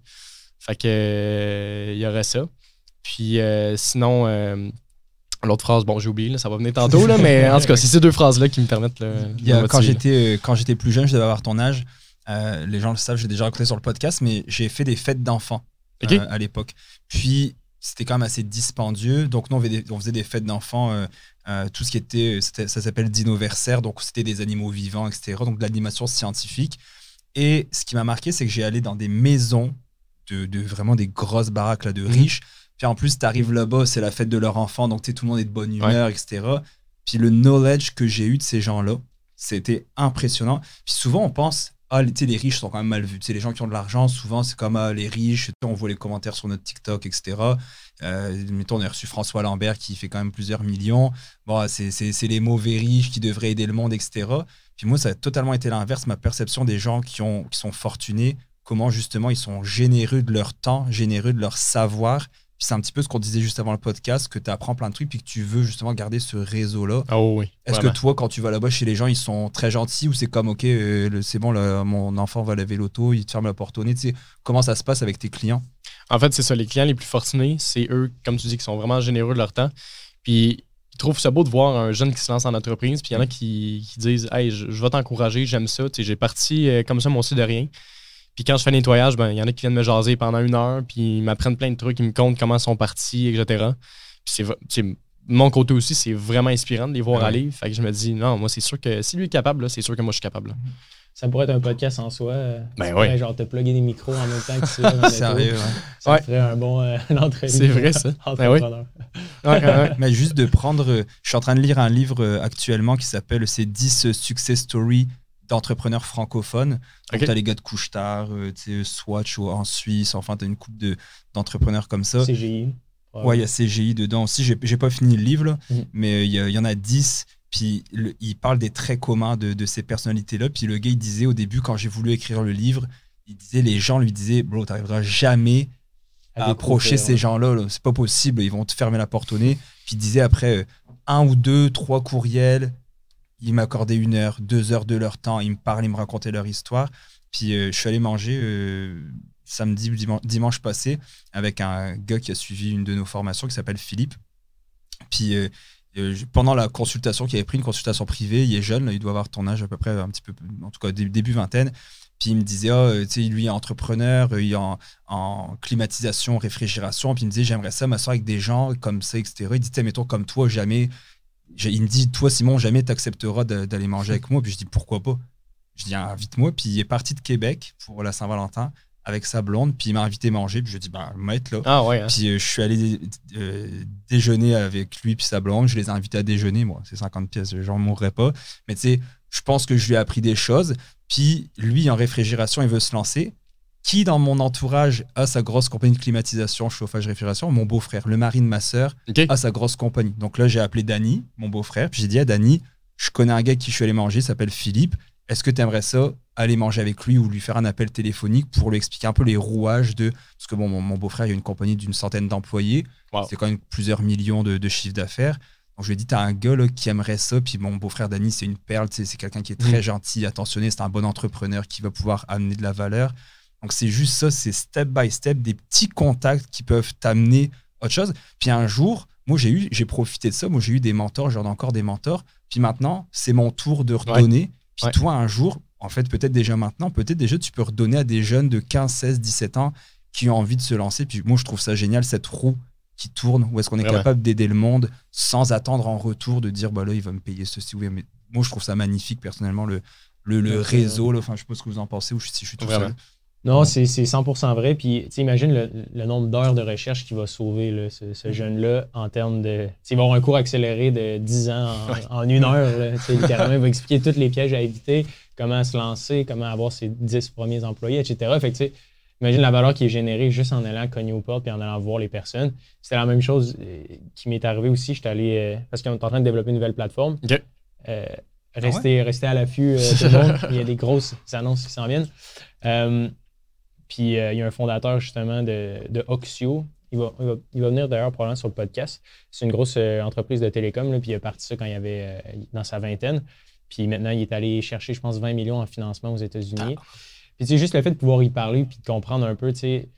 Fait que, euh, il y aurait ça. Puis euh, sinon, L'autre phrase, bon, j'ai oublié, ça va venir tantôt, là, mais en tout cas, c'est ces deux phrases-là qui me permettent. quand j'étais euh, quand j'étais plus jeune, je devais avoir ton âge. Euh, les gens le savent, j'ai déjà raconté sur le podcast, mais j'ai fait des fêtes d'enfants euh, à l'époque. Puis c'était quand même assez dispendieux. Donc nous, on, faisait des fêtes d'enfants, tout ce qui était, ça s'appelle dinoversaire, donc c'était des animaux vivants, etc. Donc de l'animation scientifique. Et ce qui m'a marqué, c'est que j'ai allé dans des maisons de, de, vraiment des grosses baraques là, de mhm. riches. Puis en plus, tu arrives là-bas, c'est la fête de leur enfant, donc tout le monde est de bonne humeur, etc. Puis le knowledge que j'ai eu de ces gens-là, c'était impressionnant. Puis souvent, on pense, ah, les riches sont quand même mal vus. les gens qui ont de l'argent, souvent, c'est comme ah, les riches. On voit les commentaires sur notre TikTok, etc. Euh, mettons, on a reçu François Lambert qui fait quand même plusieurs millions. Bon, c'est les mauvais riches qui devraient aider le monde, etc. Puis moi, ça a totalement été l'inverse. Ma perception des gens qui, ont, qui sont fortunés, comment justement ils sont généreux de leur temps, généreux de leur savoir c'est un petit peu ce qu'on disait juste avant le podcast, que tu apprends plein de trucs puis que tu veux justement garder ce réseau-là. Ah oui. Est-ce que toi, quand tu vas là-bas chez les gens, ils sont très gentils ou c'est comme, OK, euh, c'est bon, mon enfant va laver l'auto, il te ferme la porte au nez. Tu sais, comment ça se passe avec tes clients? En fait, c'est ça. Les clients les plus fortunés, c'est eux, comme tu dis, qui sont vraiment généreux de leur temps. Puis ils trouvent ça beau de voir un jeune qui se lance en entreprise. Puis il y en a qui, disent Hey, je, vais t'encourager, j'aime ça. J'ai parti euh, comme ça, mon site de rien. Puis quand je fais le nettoyage, ben, il y en a qui viennent me jaser pendant une heure, puis ils m'apprennent plein de trucs, ils me comptent comment ils sont partis, etc. Puis c'est mon côté aussi, c'est vraiment inspirant de les voir aller. Fait que je me dis, non, moi, c'est sûr que si lui est capable, c'est sûr que moi, je suis capable. Ça pourrait être un podcast en soi. Euh, ben oui. Genre te plugger des micros en même temps que tu (laughs) Sérieux, ouais. Ça ferait un bon euh, (laughs) C'est vrai, ça. (laughs) ben oui. Mais juste de prendre. Euh, je suis en train de lire un livre actuellement qui s'appelle C'est 10 Success Stories d'entrepreneurs francophones. Donc, tu as les gars de Couchetard, euh, Swatch en Suisse, enfin, tu as une coupe d'entrepreneurs comme ça. CGI. Ouais, il y a CGI dedans aussi. J'ai pas fini le livre, mhm. mais il y, en a 10. Puis il parle des traits communs de, ces personnalités-là. Puis le gars, il disait au début, quand j'ai voulu écrire le livre, il disait, les gens lui disaient, bro, t'arriveras jamais à, approcher ces gens-là. C'est pas possible, ils vont te fermer la porte au nez. Puis il disait après euh, un ou deux, trois courriels, ils m'accordaient une heure, deux heures de leur temps, ils me parlaient, ils me racontaient leur histoire. Puis euh, je suis allé manger euh, samedi ou dimanche, passé avec un gars qui a suivi une de nos formations qui s'appelle Philippe. Puis euh, pendant la consultation, qui avait pris une consultation privée, il est jeune, il doit avoir ton âge à peu près, un petit peu, en tout cas début vingtaine. Puis il me disait, oh, tu sais, lui est entrepreneur, il est en, en, climatisation, réfrigération. Puis il me disait, j'aimerais ça m'asseoir avec des gens comme ça, etc. Il dit, mettons, comme toi, jamais. Il me dit, toi, Simon, jamais t'accepteras d'aller manger avec moi. Puis je dis, pourquoi pas? Je dis, invite-moi. Puis il est parti de Québec pour la Saint-Valentin avec sa blonde, puis il m'a invité à manger, puis je dis bah être là. Ah ouais. Hein. Puis euh, je suis allé euh, déjeuner avec lui puis sa blonde, je les ai invités à déjeuner, moi, c'est 50 pièces, j'en mourrais pas. Mais tu sais, je pense que je lui ai appris des choses. Puis lui, en réfrigération, il veut se lancer. Qui dans mon entourage a sa grosse compagnie de climatisation, chauffage, réfrigération Mon beau-frère, le mari de ma sœur, a sa grosse compagnie. Donc là, j'ai appelé Danny, mon beau-frère, puis j'ai dit à Danny, je connais un gars qui je suis allé manger, il s'appelle Philippe. Est-ce que tu aimerais ça aller manger avec lui ou lui faire un appel téléphonique pour lui expliquer un peu les rouages de. Parce que bon, mon, beau-frère, il a une compagnie d'une centaine d'employés. C'est quand même plusieurs millions de, de chiffres d'affaires. Donc je lui ai dit, t'as un gars qui aimerait ça. Puis mon beau-frère Dany, c'est une perle. C'est quelqu'un qui est très mm. gentil, attentionné. C'est un bon entrepreneur qui va pouvoir amener de la valeur. Donc c'est juste ça, c'est step by step, des petits contacts qui peuvent t'amener autre chose. Puis un jour, moi j'ai eu, j'ai profité de ça. Moi j'ai eu des mentors, j'en ai encore des mentors. Puis maintenant, c'est mon tour de redonner. Puis toi, un jour, en fait, peut-être déjà maintenant, peut-être déjà tu peux redonner à des jeunes de 15, 16, 17 ans qui ont envie de se lancer. Puis moi, je trouve ça génial, cette roue qui tourne, où est-ce qu'on est capable d'aider le monde sans attendre en retour de dire, bah là, il va me payer ceci. Oui, mais moi, je trouve ça magnifique, personnellement, le, le, réseau. Là, enfin, je sais pas ce que vous en pensez ou si je suis tout seul. Non, c'est 100% vrai. Puis, tu imagines le, nombre d'heures de recherche qui va sauver ce, jeune-là en termes de. Il va avoir un cours accéléré de 10 ans en, une heure. Là, littéralement, il va expliquer tous les pièges à éviter, comment se lancer, comment avoir ses 10 premiers employés, etc. Fait que, imagine la valeur qui est générée juste en allant cogner aux portes et en allant voir les personnes. C'était la même chose euh, qui m'est arrivé aussi. J'étais allé. Euh, parce qu'on est en train de développer une nouvelle plateforme. Euh, rester, rester à l'affût, (laughs) tout le monde. Il y a des grosses annonces qui s'en viennent. Puis euh, il y a un fondateur justement de, de Oxio. Il va, il va, venir d'ailleurs probablement sur le podcast. C'est une grosse euh, entreprise de télécom, là, puis il a parti ça quand il avait euh, dans sa vingtaine. Puis maintenant, il est allé chercher, je pense, 20 millions en financement aux États-Unis. Ah. Puis c'est juste le fait de pouvoir y parler puis de comprendre un peu, tu sais,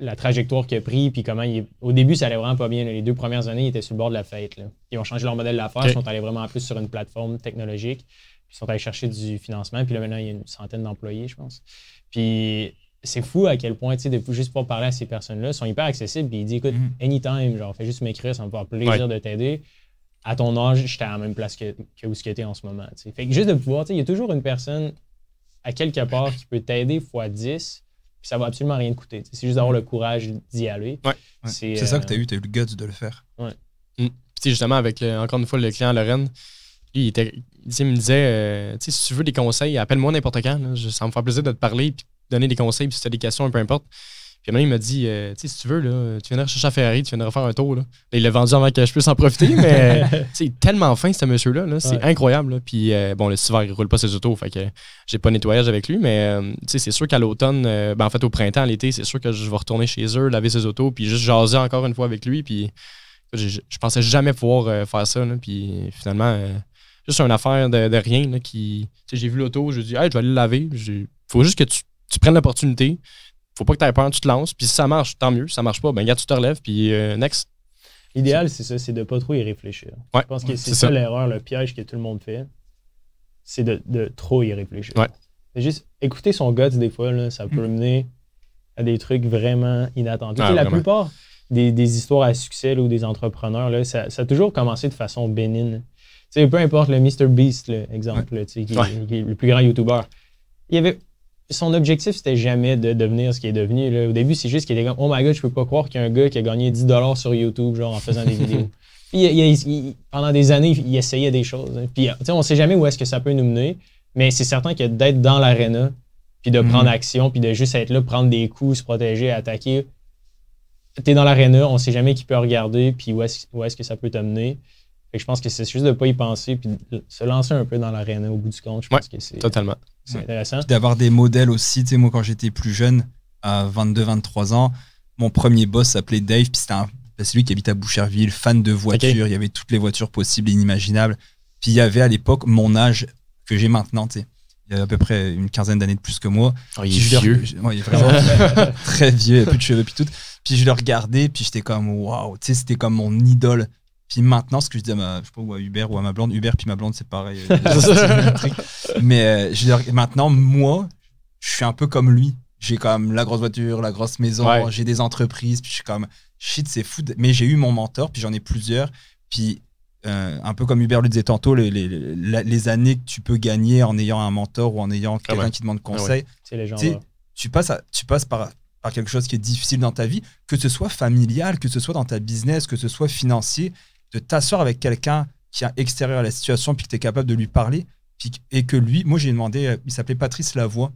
la trajectoire qu'il a pris, puis comment il Au début, ça allait vraiment pas bien. Les deux premières années, il était sur le bord de la fête. Ils ont changé leur modèle d'affaires, ils sont allés vraiment plus sur une plateforme technologique, puis ils sont allés chercher du financement. Puis là, maintenant, il y a une centaine d'employés, je pense. Puis c'est fou à quel point, tu sais, de juste pouvoir parler à ces personnes-là, sont hyper accessibles. Puis il dit, écoute, mhm. anytime, genre, fais juste m'écrire, ça me faire plaisir de t'aider. À ton âge, j'étais à la même place que, que où tu es en ce moment. Fait que juste de pouvoir, tu sais, il y a toujours une personne à quelque part qui peut t'aider fois 10, puis ça va absolument rien te coûter. C'est juste d'avoir le courage d'y aller. C'est ça que tu as eu, tu as eu le guts de le faire. Ouais. Mm. Puis justement, avec encore une fois le client Lorraine, il, était, il me disait, euh, si tu veux des conseils, appelle-moi n'importe quand. ça me fait plaisir de te parler. Puis donner des conseils, puis si tu as des questions, peu importe. Puis maintenant, il m'a dit, euh, si tu veux, là, tu viendrais chercher à Ferrari, tu viendrais faire un tour. Là. il l'a vendu avant que je puisse en profiter, mais (laughs) c'est tellement fin, ce monsieur-là. -là, c'est incroyable. Puis, euh, bon, le hiver, il roule pas ses autos, fait que j'ai pas nettoyage avec lui, mais euh, c'est sûr qu'à l'automne, ben, en fait, au printemps, l'été, c'est sûr que je vais retourner chez eux, laver ses autos, puis juste jaser encore une fois avec lui. Puis, je, pensais jamais pouvoir faire ça. Là, puis, finalement, juste une affaire de, rien. Là, qui, j'ai vu l'auto, je dis, hey, je vais aller le laver. Il faut juste que tu tu prennes l'opportunité. Faut pas que tu aies peur, tu te lances. Puis si ça marche, tant mieux. Si ça marche pas, ben regarde, tu te relèves, puis euh, next. L'idéal, c'est ça, c'est de pas trop y réfléchir. je pense que c'est ça, l'erreur, le piège que tout le monde fait. C'est de, trop y réfléchir. C'est juste écouter son gut, des fois, là, ça peut mm. mener à des trucs vraiment inattendus. Ah, la plupart des, histoires à succès ou des entrepreneurs, là, ça, a toujours commencé de façon bénigne. Peu importe le Mr. Beast, exemple, qui, qui, est le plus grand YouTuber. Il y avait son objectif, c'était jamais de devenir ce qu'il est devenu. Au début, c'est juste qu'il était comme Oh my god, je peux pas croire qu'il y a un gars qui a gagné 10$ sur YouTube, genre en faisant des (laughs) vidéos. Puis pendant des années, il essayait des choses. Hein. Puis on sait jamais où est-ce que ça peut nous mener, mais c'est certain que d'être dans l'aréna, puis de prendre mhm. action, puis de juste être là, prendre des coups, se protéger, attaquer. Tu es dans l'aréna, on sait jamais qui peut regarder, puis où est-ce est que ça peut t'amener je pense que c'est juste de ne pas y penser puis de se lancer un peu dans l'arène au bout du compte. Je pense que c'est totalement. C'est intéressant. D'avoir des modèles aussi. Tu sais, moi, quand j'étais plus jeune, à 22-23 ans, mon premier boss s'appelait Dave, puis c'était c'est lui qui habite à Boucherville, fan de voitures. Il y avait toutes les voitures possibles et inimaginables. Puis il y avait à l'époque mon âge que j'ai maintenant, tu sais. Il y a à peu près une quinzaine d'années de plus que moi. Oh, il est vieux. il est vraiment (laughs) très vieux, il a plus de cheveux, puis tout. Puis je le regardais, puis j'étais comme, waouh, tu sais, c'était comme mon idole. Puis maintenant, ce que je dis à ma, je sais pas, ou à Hubert ou à ma blonde, Hubert puis ma blonde, c'est pareil. (laughs) Euh, mais euh, je veux dire, maintenant, moi, je suis un peu comme lui. J'ai quand même la grosse voiture, la grosse maison, j'ai des entreprises, puis je suis comme shit, c'est fou. Mais j'ai eu mon mentor, puis j'en ai plusieurs. Puis euh, un peu comme Hubert le disait tantôt, les, les, les, années que tu peux gagner en ayant un mentor ou en ayant ah quelqu'un qui demande ah conseil, tu passes, tu passes par, par quelque chose qui est difficile dans ta vie, que ce soit familial, que ce soit dans ta business, que ce soit financier, de t'asseoir avec quelqu'un qui est extérieur à la situation, puis que tu es capable de lui parler, puis, et que lui, moi j'ai demandé, euh, il s'appelait Patrice Lavoie,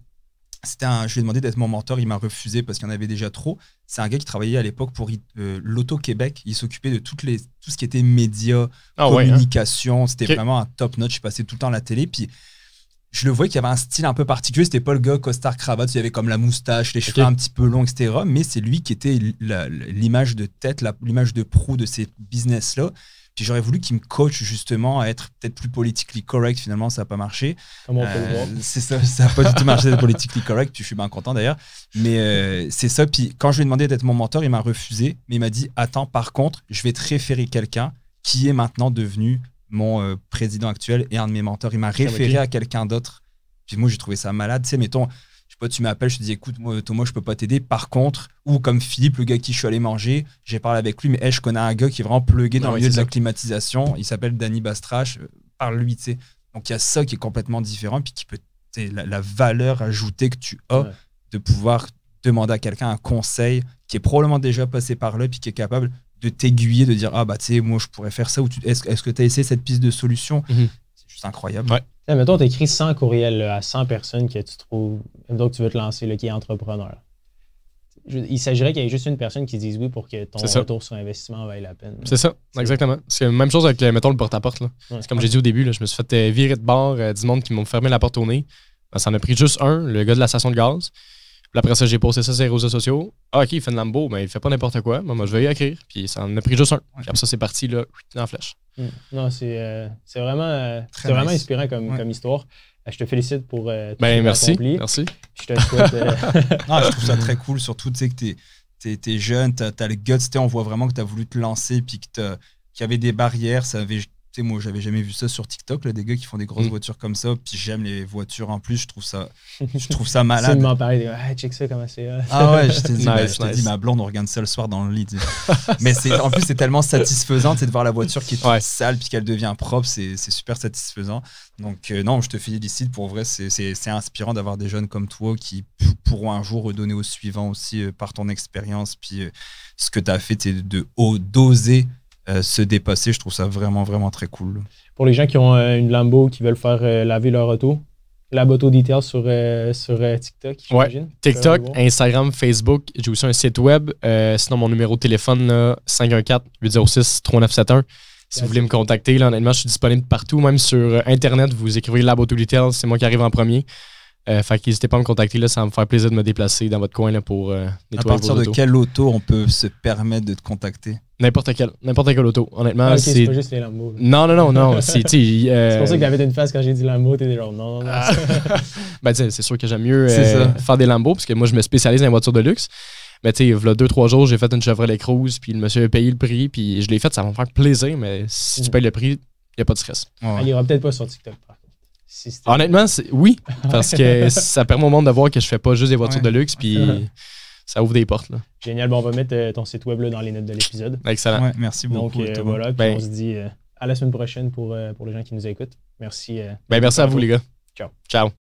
c'était un, je lui ai demandé d'être mon mentor, il m'a refusé parce qu'il y en avait déjà trop. C'est un gars qui travaillait à l'époque pour euh, l'Auto-Québec. Il s'occupait de toutes les, tout ce qui était médias, ah hein. communication. C'était vraiment un top notch. Je passais tout le temps à la télé. Puis je le voyais qu'il y avait un style un peu particulier. C'était pas le gars costard cravate. Il avait comme la moustache, les cheveux un petit peu longs, etc. Mais c'est lui qui était l'image de tête, l'image de proue de ces business-là. Puis j'aurais voulu qu'il me coach justement à être peut-être plus politically correct. Finalement, ça n'a pas marché. Comment on peut le euh, C'est ça, ça n'a pas du tout marché d'être politically correct. Puis je suis bien content d'ailleurs. Mais euh, c'est ça. Puis quand je lui ai demandé d'être mon mentor, il m'a refusé. Mais il m'a dit Attends, par contre, je vais te référer quelqu'un qui est maintenant devenu mon euh, président actuel et un de mes mentors. Il m'a référé à quelqu'un d'autre. Puis moi, j'ai trouvé ça malade. Tu sais, mettons, tu m'appelles, je te dis écoute, moi, Thomas, je peux pas t'aider. Par contre, ou comme Philippe, le gars qui je suis allé manger, j'ai parlé avec lui, mais je connais un gars qui est vraiment plugué dans le milieu de la climatisation. Il s'appelle Danny Bastrache. Euh, Parle-lui, tu sais. Donc il y a ça qui est complètement différent, puis qui peut, la, la valeur ajoutée que tu as de pouvoir demander à quelqu'un un conseil qui est probablement déjà passé par là, puis qui est capable de t'aiguiller, de dire ah bah tu sais, moi je pourrais faire ça, ou est-ce est que tu as essayé cette piste de solution? Mhm. C'est juste incroyable. Ouais. mettons, tu écris 100 courriels à 100 personnes que tu trouves, donc tu veux te lancer, là, qui est entrepreneur. il s'agirait qu'il y ait juste une personne qui dise oui pour que ton retour sur investissement vaille la peine. C'est ça, exactement. C'est la même chose avec, mettons, le porte-à-porte. C'est comme j'ai dit au début, là, je me suis fait euh, virer de bord euh, du monde qui m'ont fermé la porte au nez. Ben, ça en a pris juste un, le gars de la station de gaz. Puis après ça, j'ai posté ça sur les réseaux sociaux. Ah, OK, il fait de Lambo, mais il fait pas n'importe quoi. Moi, moi, je vais y écrire. Puis ça en a pris juste un. Puis après ça, c'est parti, là, dans la flèche. Mm. Non, c'est euh, vraiment, euh, vraiment inspirant comme, comme histoire. Euh, je te félicite pour tout ben, merci, merci. Je te souhaite. (laughs) non, je trouve ça très (laughs) cool, surtout tu sais, que tu es, jeune, tu as, le guts, on voit vraiment que tu as voulu te lancer, puis qu'il y avait des barrières, ça avait sais, moi, j'avais jamais vu ça sur TikTok, là, des gars qui font des grosses mm. voitures comme ça. Puis j'aime les voitures en plus, je trouve ça, je trouve ça (laughs) malade. C'est parler, ah, check ça, comment c'est. Ah ouais, je t'ai dit, (laughs) bah, dit, ma blonde, on regarde ça le soir dans le lit. (laughs) Mais c'est, en plus, c'est tellement satisfaisant de voir la voiture qui est sale puis qu'elle devient propre. C'est, super satisfaisant. Donc, euh, non, je te félicite pour vrai. C'est, inspirant d'avoir des jeunes comme toi qui pourront un jour redonner au suivant aussi euh, par ton expérience. Puis euh, ce que tu as fait, c'est de, de d'oser euh, se dépasser. Je trouve ça vraiment, vraiment très cool. Pour les gens qui ont euh, une Lambo, qui veulent faire euh, laver leur auto, la auto detail sur, sur TikTok, ouais. TikTok, Instagram, Facebook. J'ai aussi un site web. sinon, mon numéro de téléphone, 514-806-3971. Si vous voulez me contacter, là, honnêtement, je suis disponible partout, même sur Internet. Vous écrivez la auto detail, c'est moi qui arrive en premier. Euh, fait n'hésitez pas à me contacter, là, ça va me faire plaisir de me déplacer dans votre coin là, pour euh, nettoyer À partir de quelle auto on peut se permettre de te contacter? N'importe quelle, n'importe quelle auto. Honnêtement, ah, c'est pas juste les Lambo. Non, non, non, non. (laughs) c'est euh... pour ça que t'avais une face quand j'ai dit Lambo, t'étais genre non, non, non. Ah. (laughs) ben, c'est sûr que j'aime mieux euh, faire des Lambo parce que moi, je me spécialise dans les voitures de luxe. Mais tu sais, il y a deux, trois jours, j'ai fait une Chevrolet Cruze, puis le monsieur a payé le prix, puis je l'ai fait, ça va me faire plaisir, mais si tu mm. payes le prix, il n'y a pas de stress. il n'y aura peut-être pas sur TikTok. Honnêtement, oui, (laughs) parce que ça permet au monde de voir que je fais pas juste des voitures de luxe, puis (laughs) ça ouvre des portes. Génial. Bon, on va mettre euh, ton site web là, dans les notes de l'épisode. Excellent. merci beaucoup. Donc, euh, voilà, puis ben on se dit euh, à la semaine prochaine pour, pour les gens qui nous écoutent. Merci. ben, merci à vous, les gars. Ciao. Ciao.